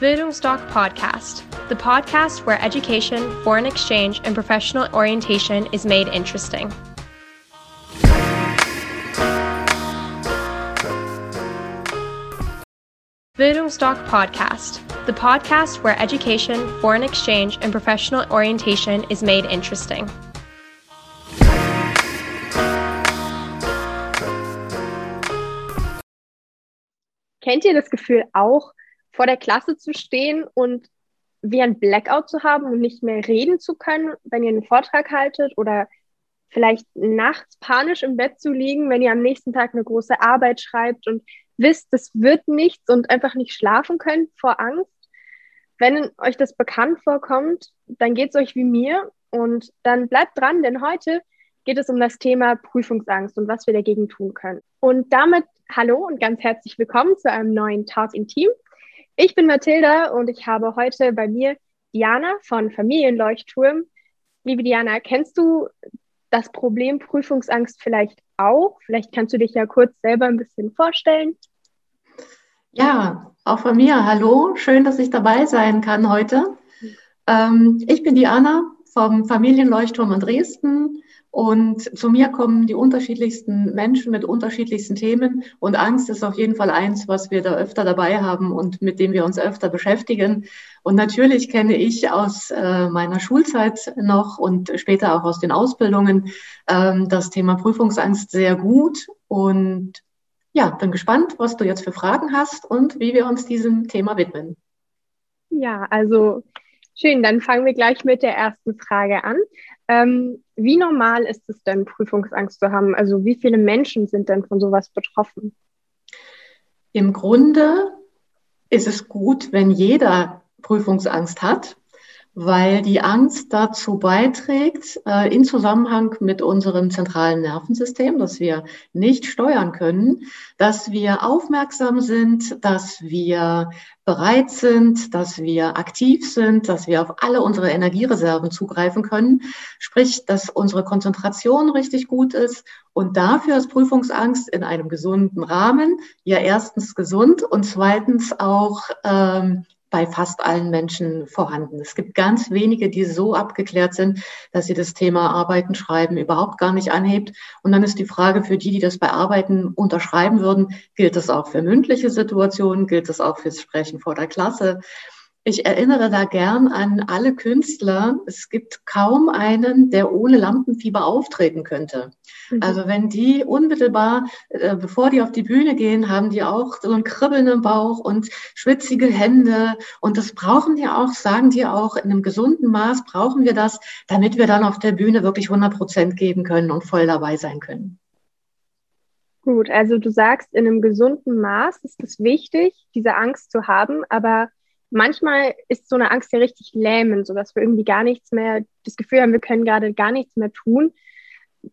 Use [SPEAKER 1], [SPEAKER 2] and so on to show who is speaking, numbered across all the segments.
[SPEAKER 1] Bildungsdoc Podcast, the podcast where education, foreign exchange, and professional orientation is made interesting. Bildungsdoc Podcast, the podcast where education, foreign exchange, and professional orientation is made interesting.
[SPEAKER 2] Kennt ihr das Gefühl auch, vor der Klasse zu stehen und wie ein Blackout zu haben und nicht mehr reden zu können, wenn ihr einen Vortrag haltet oder vielleicht nachts panisch im Bett zu liegen, wenn ihr am nächsten Tag eine große Arbeit schreibt und wisst, das wird nichts und einfach nicht schlafen könnt vor Angst. Wenn euch das bekannt vorkommt, dann geht es euch wie mir und dann bleibt dran, denn heute geht es um das Thema Prüfungsangst und was wir dagegen tun können. Und damit hallo und ganz herzlich willkommen zu einem neuen Talk in Team. Ich bin Mathilda und ich habe heute bei mir Diana von Familienleuchtturm. Liebe Diana, kennst du das Problem Prüfungsangst vielleicht auch? Vielleicht kannst du dich ja kurz selber ein bisschen vorstellen.
[SPEAKER 3] Ja, auch von mir. Hallo, schön, dass ich dabei sein kann heute. Ähm, ich bin Diana vom Familienleuchtturm in Dresden. Und zu mir kommen die unterschiedlichsten Menschen mit unterschiedlichsten Themen. Und Angst ist auf jeden Fall eins, was wir da öfter dabei haben und mit dem wir uns öfter beschäftigen. Und natürlich kenne ich aus äh, meiner Schulzeit noch und später auch aus den Ausbildungen ähm, das Thema Prüfungsangst sehr gut. Und ja, bin gespannt, was du jetzt für Fragen hast und wie wir uns diesem Thema widmen.
[SPEAKER 2] Ja, also schön. Dann fangen wir gleich mit der ersten Frage an. Ähm, wie normal ist es denn, Prüfungsangst zu haben? Also wie viele Menschen sind denn von sowas betroffen?
[SPEAKER 3] Im Grunde ist es gut, wenn jeder Prüfungsangst hat weil die Angst dazu beiträgt, äh, in Zusammenhang mit unserem zentralen Nervensystem, das wir nicht steuern können, dass wir aufmerksam sind, dass wir bereit sind, dass wir aktiv sind, dass wir auf alle unsere Energiereserven zugreifen können, sprich, dass unsere Konzentration richtig gut ist. Und dafür ist Prüfungsangst in einem gesunden Rahmen ja erstens gesund und zweitens auch ähm, bei fast allen Menschen vorhanden. Es gibt ganz wenige, die so abgeklärt sind, dass sie das Thema Arbeiten, Schreiben überhaupt gar nicht anhebt. Und dann ist die Frage für die, die das bei Arbeiten unterschreiben würden, gilt das auch für mündliche Situationen, gilt das auch fürs Sprechen vor der Klasse? Ich erinnere da gern an alle Künstler. Es gibt kaum einen, der ohne Lampenfieber auftreten könnte. Mhm. Also wenn die unmittelbar, äh, bevor die auf die Bühne gehen, haben die auch so einen Kribbeln im Bauch und schwitzige Hände. Und das brauchen die auch, sagen die auch, in einem gesunden Maß brauchen wir das, damit wir dann auf der Bühne wirklich 100 Prozent geben können und voll dabei sein können.
[SPEAKER 2] Gut, also du sagst, in einem gesunden Maß ist es wichtig, diese Angst zu haben, aber manchmal ist so eine Angst ja richtig lähmend, sodass wir irgendwie gar nichts mehr, das Gefühl haben, wir können gerade gar nichts mehr tun.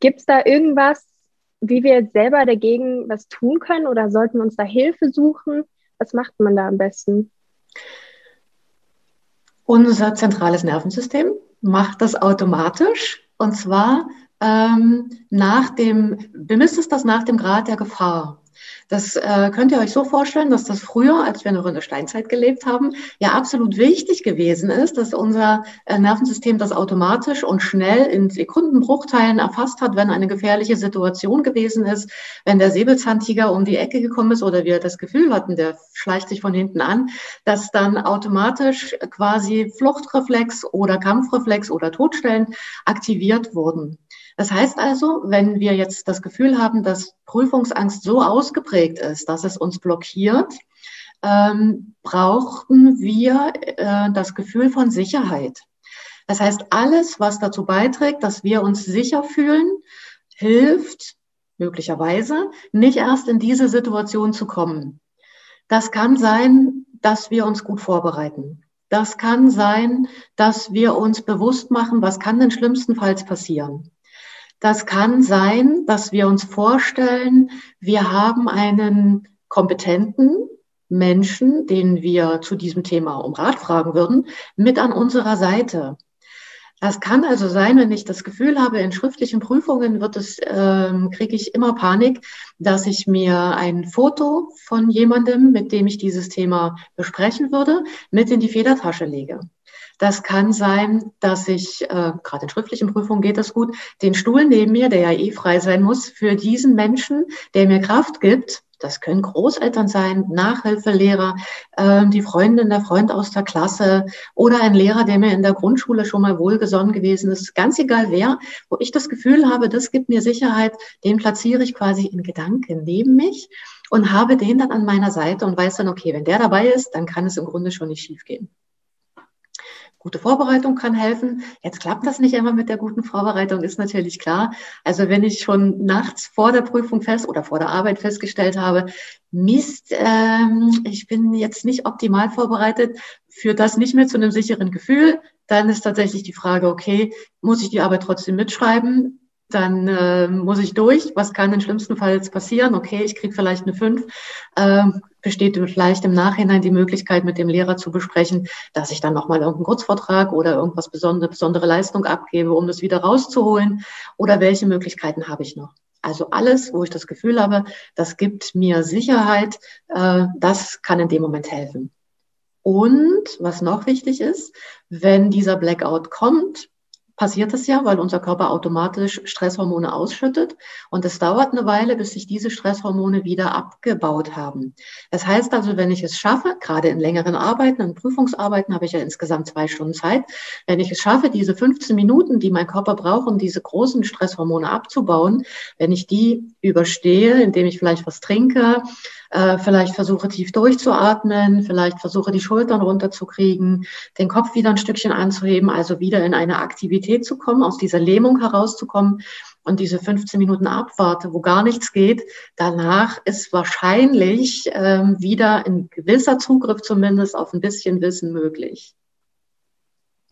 [SPEAKER 2] Gibt es da irgendwas, wie wir selber dagegen was tun können oder sollten wir uns da Hilfe suchen? Was macht man da am besten?
[SPEAKER 3] Unser zentrales Nervensystem macht das automatisch und zwar ähm, nach dem, bemisst es das nach dem Grad der Gefahr. Das äh, könnt ihr euch so vorstellen, dass das früher, als wir noch in der Steinzeit gelebt haben, ja absolut wichtig gewesen ist, dass unser äh, Nervensystem das automatisch und schnell in Sekundenbruchteilen erfasst hat, wenn eine gefährliche Situation gewesen ist, wenn der Säbelzahntiger um die Ecke gekommen ist oder wir das Gefühl hatten, der schleicht sich von hinten an, dass dann automatisch quasi Fluchtreflex oder Kampfreflex oder Todstellen aktiviert wurden. Das heißt also, wenn wir jetzt das Gefühl haben, dass Prüfungsangst so ausgeprägt ist, dass es uns blockiert, ähm, brauchen wir äh, das Gefühl von Sicherheit. Das heißt, alles, was dazu beiträgt, dass wir uns sicher fühlen, hilft möglicherweise nicht erst in diese Situation zu kommen. Das kann sein, dass wir uns gut vorbereiten. Das kann sein, dass wir uns bewusst machen, was kann denn schlimmstenfalls passieren. Das kann sein, dass wir uns vorstellen, wir haben einen kompetenten Menschen, den wir zu diesem Thema um Rat fragen würden, mit an unserer Seite. Das kann also sein, wenn ich das Gefühl habe, in schriftlichen Prüfungen wird es, ähm, kriege ich immer Panik, dass ich mir ein Foto von jemandem, mit dem ich dieses Thema besprechen würde, mit in die Federtasche lege. Das kann sein, dass ich, äh, gerade in schriftlichen Prüfungen geht das gut, den Stuhl neben mir, der ja eh frei sein muss, für diesen Menschen, der mir Kraft gibt, das können Großeltern sein, Nachhilfelehrer, äh, die Freundin, der Freund aus der Klasse oder ein Lehrer, der mir in der Grundschule schon mal wohlgesonnen gewesen ist. Ganz egal wer, wo ich das Gefühl habe, das gibt mir Sicherheit, den platziere ich quasi in Gedanken neben mich und habe den dann an meiner Seite und weiß dann, okay, wenn der dabei ist, dann kann es im Grunde schon nicht schiefgehen. Gute Vorbereitung kann helfen. Jetzt klappt das nicht immer mit der guten Vorbereitung, ist natürlich klar. Also wenn ich schon nachts vor der Prüfung fest oder vor der Arbeit festgestellt habe, Mist, ähm, ich bin jetzt nicht optimal vorbereitet, führt das nicht mehr zu einem sicheren Gefühl. Dann ist tatsächlich die Frage, okay, muss ich die Arbeit trotzdem mitschreiben? dann äh, muss ich durch. Was kann im schlimmsten Fall jetzt passieren? Okay, ich kriege vielleicht eine 5. Ähm, besteht vielleicht im Nachhinein die Möglichkeit, mit dem Lehrer zu besprechen, dass ich dann nochmal irgendeinen Kurzvortrag oder irgendwas besondere, besondere Leistung abgebe, um das wieder rauszuholen? Oder welche Möglichkeiten habe ich noch? Also alles, wo ich das Gefühl habe, das gibt mir Sicherheit, äh, das kann in dem Moment helfen. Und was noch wichtig ist, wenn dieser Blackout kommt, passiert es ja, weil unser Körper automatisch Stresshormone ausschüttet. Und es dauert eine Weile, bis sich diese Stresshormone wieder abgebaut haben. Das heißt also, wenn ich es schaffe, gerade in längeren Arbeiten, in Prüfungsarbeiten habe ich ja insgesamt zwei Stunden Zeit, wenn ich es schaffe, diese 15 Minuten, die mein Körper braucht, um diese großen Stresshormone abzubauen, wenn ich die überstehe, indem ich vielleicht was trinke, äh, vielleicht versuche tief durchzuatmen, vielleicht versuche die Schultern runterzukriegen, den Kopf wieder ein Stückchen anzuheben, also wieder in eine Aktivität zu kommen, aus dieser Lähmung herauszukommen und diese 15 Minuten abwarte, wo gar nichts geht, danach ist wahrscheinlich ähm, wieder ein gewisser Zugriff zumindest auf ein bisschen Wissen möglich.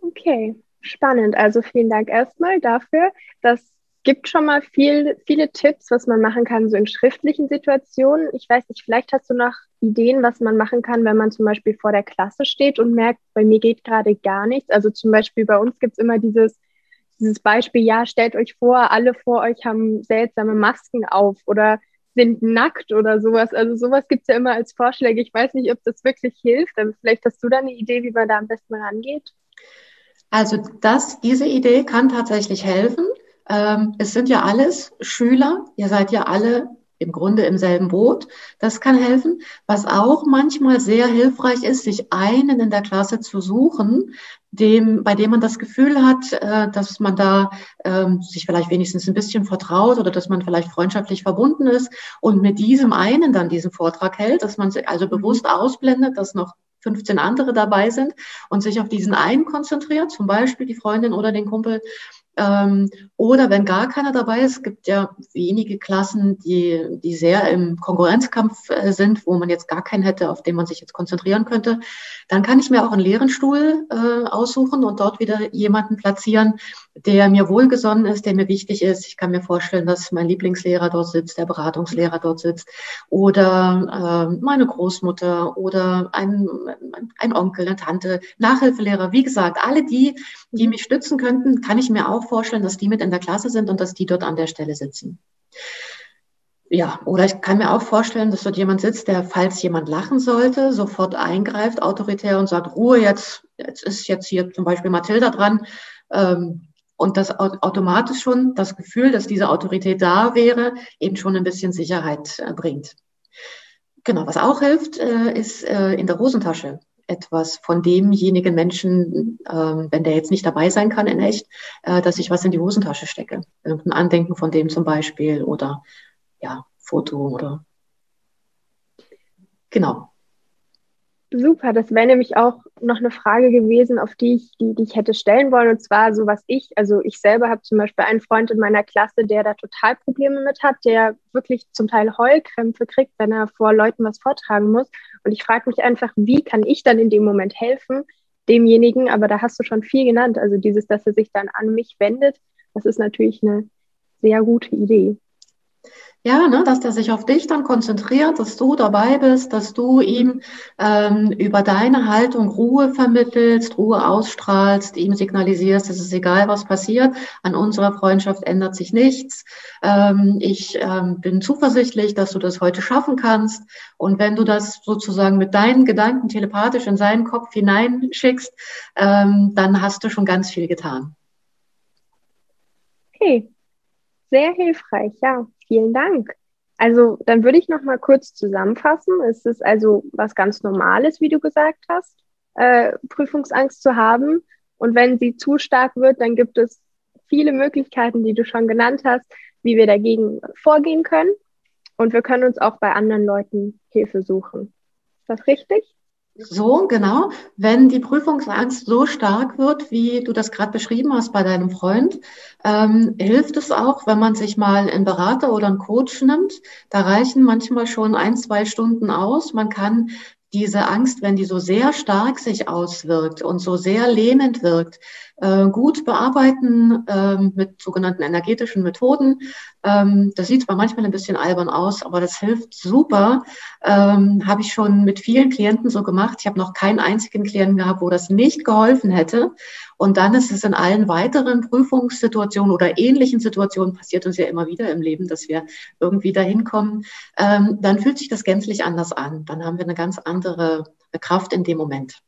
[SPEAKER 2] Okay, spannend. Also vielen Dank erstmal dafür, dass gibt schon mal viel, viele Tipps, was man machen kann, so in schriftlichen Situationen. Ich weiß nicht, vielleicht hast du noch Ideen, was man machen kann, wenn man zum Beispiel vor der Klasse steht und merkt, bei mir geht gerade gar nichts. Also zum Beispiel bei uns gibt es immer dieses, dieses Beispiel, ja, stellt euch vor, alle vor euch haben seltsame Masken auf oder sind nackt oder sowas. Also sowas gibt es ja immer als Vorschläge. Ich weiß nicht, ob das wirklich hilft, aber vielleicht hast du da eine Idee, wie man da am besten rangeht.
[SPEAKER 3] Also das, diese Idee kann tatsächlich helfen. Ähm, es sind ja alles Schüler, ihr seid ja alle im Grunde im selben Boot. Das kann helfen. Was auch manchmal sehr hilfreich ist, sich einen in der Klasse zu suchen, dem, bei dem man das Gefühl hat, äh, dass man da ähm, sich vielleicht wenigstens ein bisschen vertraut oder dass man vielleicht freundschaftlich verbunden ist und mit diesem einen dann diesen Vortrag hält, dass man sich also mhm. bewusst ausblendet, dass noch 15 andere dabei sind und sich auf diesen einen konzentriert, zum Beispiel die Freundin oder den Kumpel ähm, oder wenn gar keiner dabei ist, gibt ja wenige Klassen, die, die sehr im Konkurrenzkampf äh, sind, wo man jetzt gar keinen hätte, auf den man sich jetzt konzentrieren könnte. Dann kann ich mir auch einen leeren Stuhl äh, aussuchen und dort wieder jemanden platzieren, der mir wohlgesonnen ist, der mir wichtig ist. Ich kann mir vorstellen, dass mein Lieblingslehrer dort sitzt, der Beratungslehrer dort sitzt oder äh, meine Großmutter oder ein, ein Onkel, eine Tante, Nachhilfelehrer. Wie gesagt, alle die, die mich stützen könnten, kann ich mir auch vorstellen, dass die mit in der Klasse sind und dass die dort an der Stelle sitzen. Ja, oder ich kann mir auch vorstellen, dass dort jemand sitzt, der, falls jemand lachen sollte, sofort eingreift, autoritär und sagt, Ruhe, jetzt, jetzt ist jetzt hier zum Beispiel Mathilda dran. Ähm, und das automatisch schon das Gefühl, dass diese Autorität da wäre, eben schon ein bisschen Sicherheit äh, bringt. Genau, was auch hilft, äh, ist äh, in der Hosentasche etwas von demjenigen Menschen, ähm, wenn der jetzt nicht dabei sein kann in echt, dass ich was in die Hosentasche stecke. Irgendein Andenken von dem zum Beispiel oder ja, Foto oder genau.
[SPEAKER 2] Super, das wäre nämlich auch noch eine Frage gewesen, auf die ich, die, die ich hätte stellen wollen. Und zwar so, was ich, also ich selber habe zum Beispiel einen Freund in meiner Klasse, der da total Probleme mit hat, der wirklich zum Teil Heulkrämpfe kriegt, wenn er vor Leuten was vortragen muss. Und ich frage mich einfach, wie kann ich dann in dem Moment helfen, demjenigen, aber da hast du schon viel genannt. Also dieses, dass er sich dann an mich wendet, das ist natürlich eine sehr gute Idee.
[SPEAKER 3] Ja, ne, dass der sich auf dich dann konzentriert, dass du dabei bist, dass du ihm ähm, über deine Haltung Ruhe vermittelst, Ruhe ausstrahlst, ihm signalisierst, es ist egal, was passiert, an unserer Freundschaft ändert sich nichts. Ähm, ich ähm, bin zuversichtlich, dass du das heute schaffen kannst. Und wenn du das sozusagen mit deinen Gedanken telepathisch in seinen Kopf hineinschickst, ähm, dann hast du schon ganz viel getan.
[SPEAKER 2] Okay, sehr hilfreich, ja. Vielen Dank. Also dann würde ich noch mal kurz zusammenfassen. Es ist also was ganz Normales, wie du gesagt hast, äh, Prüfungsangst zu haben. Und wenn sie zu stark wird, dann gibt es viele Möglichkeiten, die du schon genannt hast, wie wir dagegen vorgehen können. Und wir können uns auch bei anderen Leuten Hilfe suchen. Ist das richtig?
[SPEAKER 3] So, genau. Wenn die Prüfungsangst so stark wird, wie du das gerade beschrieben hast bei deinem Freund, ähm, hilft es auch, wenn man sich mal einen Berater oder einen Coach nimmt. Da reichen manchmal schon ein, zwei Stunden aus. Man kann diese Angst, wenn die so sehr stark sich auswirkt und so sehr lähmend wirkt, äh, gut bearbeiten ähm, mit sogenannten energetischen Methoden. Ähm, das sieht zwar manchmal ein bisschen albern aus, aber das hilft super. Ähm, habe ich schon mit vielen Klienten so gemacht. Ich habe noch keinen einzigen Klienten gehabt, wo das nicht geholfen hätte. Und dann ist es in allen weiteren Prüfungssituationen oder ähnlichen Situationen, passiert uns ja immer wieder im Leben, dass wir irgendwie dahin kommen, ähm, dann fühlt sich das gänzlich anders an. Dann haben wir eine ganz andere Kraft in dem Moment.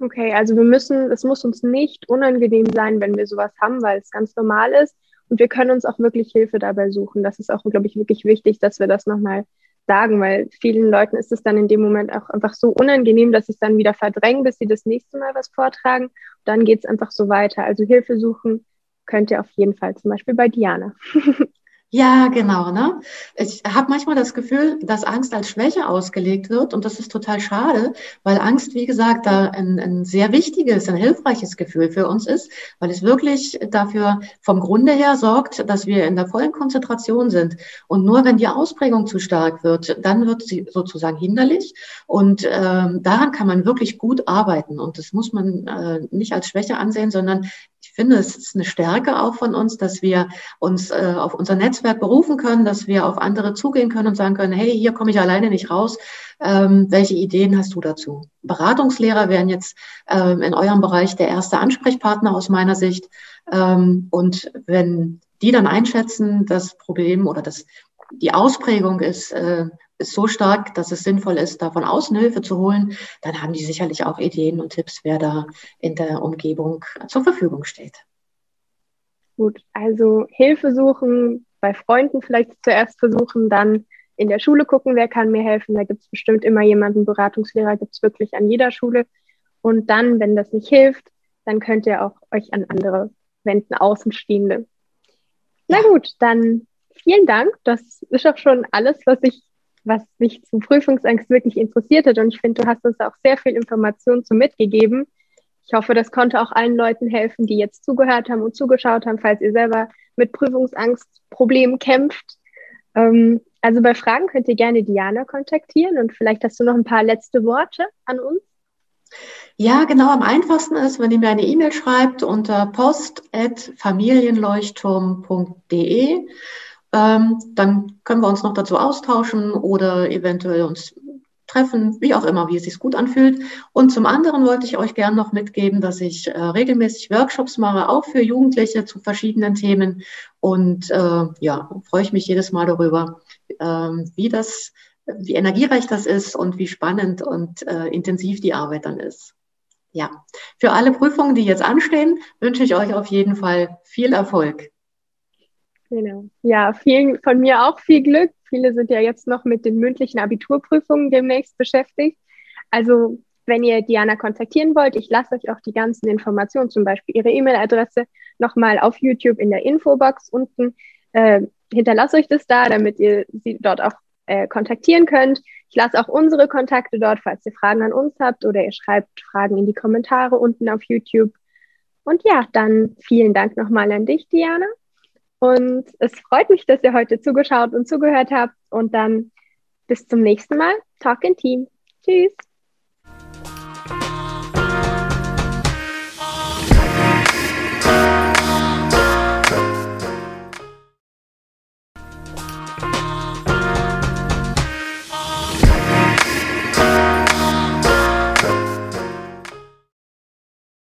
[SPEAKER 2] Okay, also wir müssen, es muss uns nicht unangenehm sein, wenn wir sowas haben, weil es ganz normal ist. Und wir können uns auch wirklich Hilfe dabei suchen. Das ist auch, glaube ich, wirklich wichtig, dass wir das nochmal sagen, weil vielen Leuten ist es dann in dem Moment auch einfach so unangenehm, dass sie es dann wieder verdrängen, bis sie das nächste Mal was vortragen. Und dann geht es einfach so weiter. Also Hilfe suchen könnt ihr auf jeden Fall, zum Beispiel bei Diana.
[SPEAKER 3] Ja, genau. Ne? Ich habe manchmal das Gefühl, dass Angst als Schwäche ausgelegt wird und das ist total schade, weil Angst, wie gesagt, da ein, ein sehr wichtiges, ein hilfreiches Gefühl für uns ist, weil es wirklich dafür vom Grunde her sorgt, dass wir in der vollen Konzentration sind. Und nur wenn die Ausprägung zu stark wird, dann wird sie sozusagen hinderlich und ähm, daran kann man wirklich gut arbeiten und das muss man äh, nicht als Schwäche ansehen, sondern ich finde, es ist eine Stärke auch von uns, dass wir uns äh, auf unser Netzwerk berufen können, dass wir auf andere zugehen können und sagen können, hey, hier komme ich alleine nicht raus. Ähm, welche Ideen hast du dazu? Beratungslehrer wären jetzt ähm, in eurem Bereich der erste Ansprechpartner aus meiner Sicht. Ähm, und wenn die dann einschätzen, das Problem oder das, die Ausprägung ist, äh, ist so stark, dass es sinnvoll ist, da von außen Hilfe zu holen, dann haben die sicherlich auch Ideen und Tipps, wer da in der Umgebung zur Verfügung steht.
[SPEAKER 2] Gut, also Hilfe suchen, bei Freunden vielleicht zuerst versuchen, dann in der Schule gucken, wer kann mir helfen. Da gibt es bestimmt immer jemanden, Beratungslehrer gibt es wirklich an jeder Schule. Und dann, wenn das nicht hilft, dann könnt ihr auch euch an andere wenden, Außenstehende. Na gut, dann vielen Dank. Das ist auch schon alles, was ich was mich zu Prüfungsangst wirklich interessiert hat. Und ich finde, du hast uns auch sehr viel Information zu mitgegeben. Ich hoffe, das konnte auch allen Leuten helfen, die jetzt zugehört haben und zugeschaut haben, falls ihr selber mit Prüfungsangstproblemen kämpft. Ähm, also bei Fragen könnt ihr gerne Diana kontaktieren und vielleicht hast du noch ein paar letzte Worte an uns.
[SPEAKER 3] Ja, genau. Am einfachsten ist, wenn ihr mir eine E-Mail schreibt unter post.familienleuchtturm.de ähm, dann können wir uns noch dazu austauschen oder eventuell uns treffen, wie auch immer, wie es sich gut anfühlt. Und zum anderen wollte ich euch gerne noch mitgeben, dass ich äh, regelmäßig Workshops mache, auch für Jugendliche zu verschiedenen Themen. Und äh, ja, freue ich mich jedes Mal darüber, äh, wie das, wie energiereich das ist und wie spannend und äh, intensiv die Arbeit dann ist. Ja, für alle Prüfungen, die jetzt anstehen, wünsche ich euch auf jeden Fall viel Erfolg.
[SPEAKER 2] Genau. Ja, vielen, von mir auch viel Glück. Viele sind ja jetzt noch mit den mündlichen Abiturprüfungen demnächst beschäftigt. Also, wenn ihr Diana kontaktieren wollt, ich lasse euch auch die ganzen Informationen, zum Beispiel ihre E-Mail-Adresse, nochmal auf YouTube in der Infobox unten. Äh, hinterlasse euch das da, damit ihr sie dort auch äh, kontaktieren könnt. Ich lasse auch unsere Kontakte dort, falls ihr Fragen an uns habt oder ihr schreibt Fragen in die Kommentare unten auf YouTube. Und ja, dann vielen Dank nochmal an dich, Diana. Und es freut mich, dass ihr heute zugeschaut und zugehört habt. Und dann bis zum nächsten Mal. Talk in Team. Tschüss.